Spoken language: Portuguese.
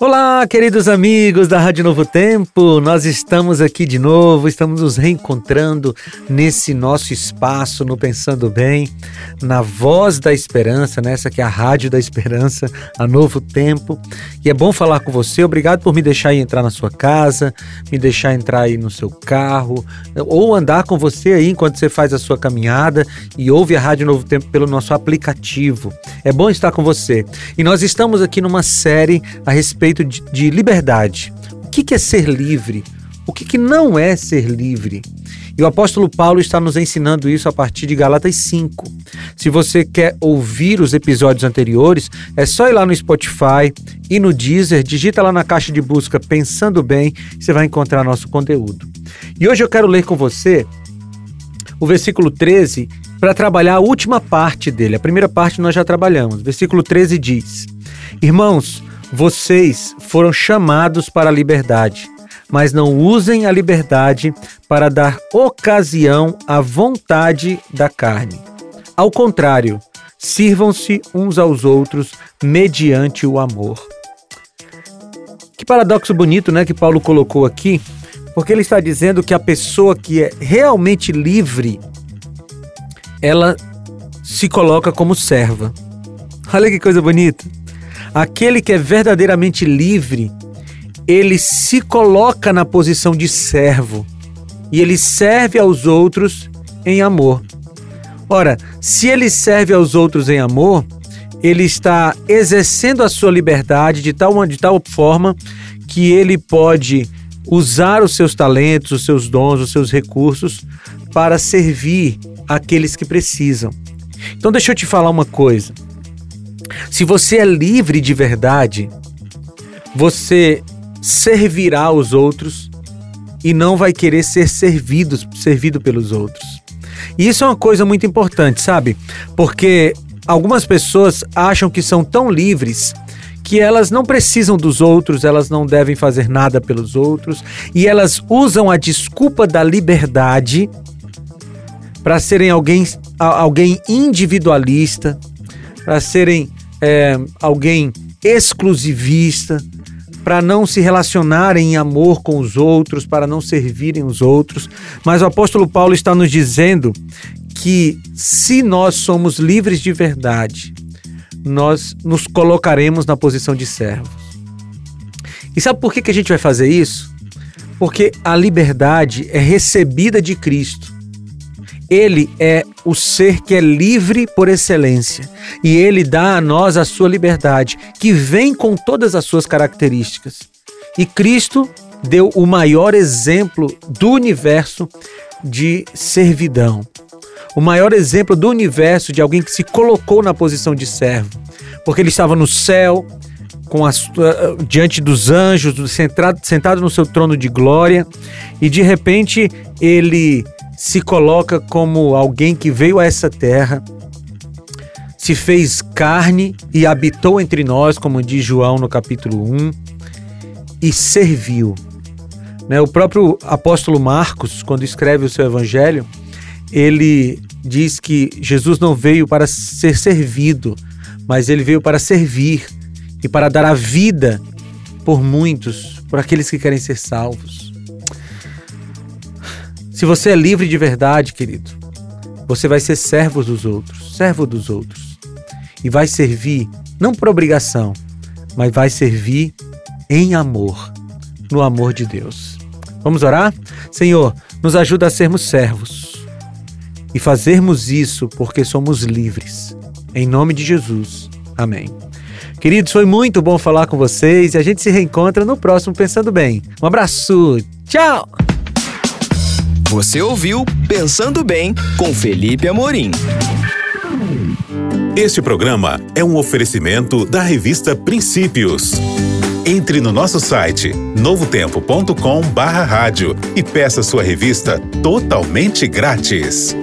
Olá, queridos amigos da Rádio Novo Tempo, nós estamos aqui de novo, estamos nos reencontrando nesse nosso espaço no Pensando Bem, na Voz da Esperança, nessa que é a Rádio da Esperança, a Novo Tempo. E é bom falar com você, obrigado por me deixar entrar na sua casa, me deixar entrar aí no seu carro, ou andar com você aí enquanto você faz a sua caminhada e ouve a Rádio Novo Tempo pelo nosso aplicativo. É bom estar com você. E nós estamos aqui numa série a respeito conceito de, de liberdade. O que, que é ser livre? O que, que não é ser livre? E o apóstolo Paulo está nos ensinando isso a partir de Galatas 5. Se você quer ouvir os episódios anteriores, é só ir lá no Spotify e no Deezer, digita lá na caixa de busca Pensando Bem, você vai encontrar nosso conteúdo. E hoje eu quero ler com você o versículo 13 para trabalhar a última parte dele. A primeira parte nós já trabalhamos. Versículo 13 diz: Irmãos, vocês foram chamados para a liberdade, mas não usem a liberdade para dar ocasião à vontade da carne. Ao contrário, sirvam-se uns aos outros mediante o amor. Que paradoxo bonito, né, que Paulo colocou aqui, porque ele está dizendo que a pessoa que é realmente livre, ela se coloca como serva. Olha que coisa bonita. Aquele que é verdadeiramente livre, ele se coloca na posição de servo e ele serve aos outros em amor. Ora, se ele serve aos outros em amor, ele está exercendo a sua liberdade de tal, de tal forma que ele pode usar os seus talentos, os seus dons, os seus recursos para servir aqueles que precisam. Então, deixa eu te falar uma coisa. Se você é livre de verdade, você servirá aos outros e não vai querer ser servido, servido pelos outros. E isso é uma coisa muito importante, sabe? Porque algumas pessoas acham que são tão livres que elas não precisam dos outros, elas não devem fazer nada pelos outros e elas usam a desculpa da liberdade para serem alguém, alguém individualista, para serem é, alguém exclusivista, para não se relacionarem em amor com os outros, para não servirem os outros. Mas o apóstolo Paulo está nos dizendo que se nós somos livres de verdade, nós nos colocaremos na posição de servos. E sabe por que, que a gente vai fazer isso? Porque a liberdade é recebida de Cristo ele é o ser que é livre por excelência e ele dá a nós a sua liberdade, que vem com todas as suas características. E Cristo deu o maior exemplo do universo de servidão. O maior exemplo do universo de alguém que se colocou na posição de servo, porque ele estava no céu, com a, diante dos anjos, sentado, sentado no seu trono de glória, e de repente ele se coloca como alguém que veio a essa terra, se fez carne e habitou entre nós, como diz João no capítulo 1, e serviu. Né? O próprio apóstolo Marcos, quando escreve o seu evangelho, ele diz que Jesus não veio para ser servido, mas ele veio para servir e para dar a vida por muitos, por aqueles que querem ser salvos. Se você é livre de verdade, querido, você vai ser servo dos outros, servo dos outros. E vai servir não por obrigação, mas vai servir em amor, no amor de Deus. Vamos orar? Senhor, nos ajuda a sermos servos e fazermos isso porque somos livres. Em nome de Jesus. Amém. Queridos, foi muito bom falar com vocês e a gente se reencontra no próximo Pensando Bem. Um abraço. Tchau! Você ouviu Pensando Bem com Felipe Amorim. Este programa é um oferecimento da revista Princípios. Entre no nosso site novotempo.com/rádio e peça sua revista totalmente grátis.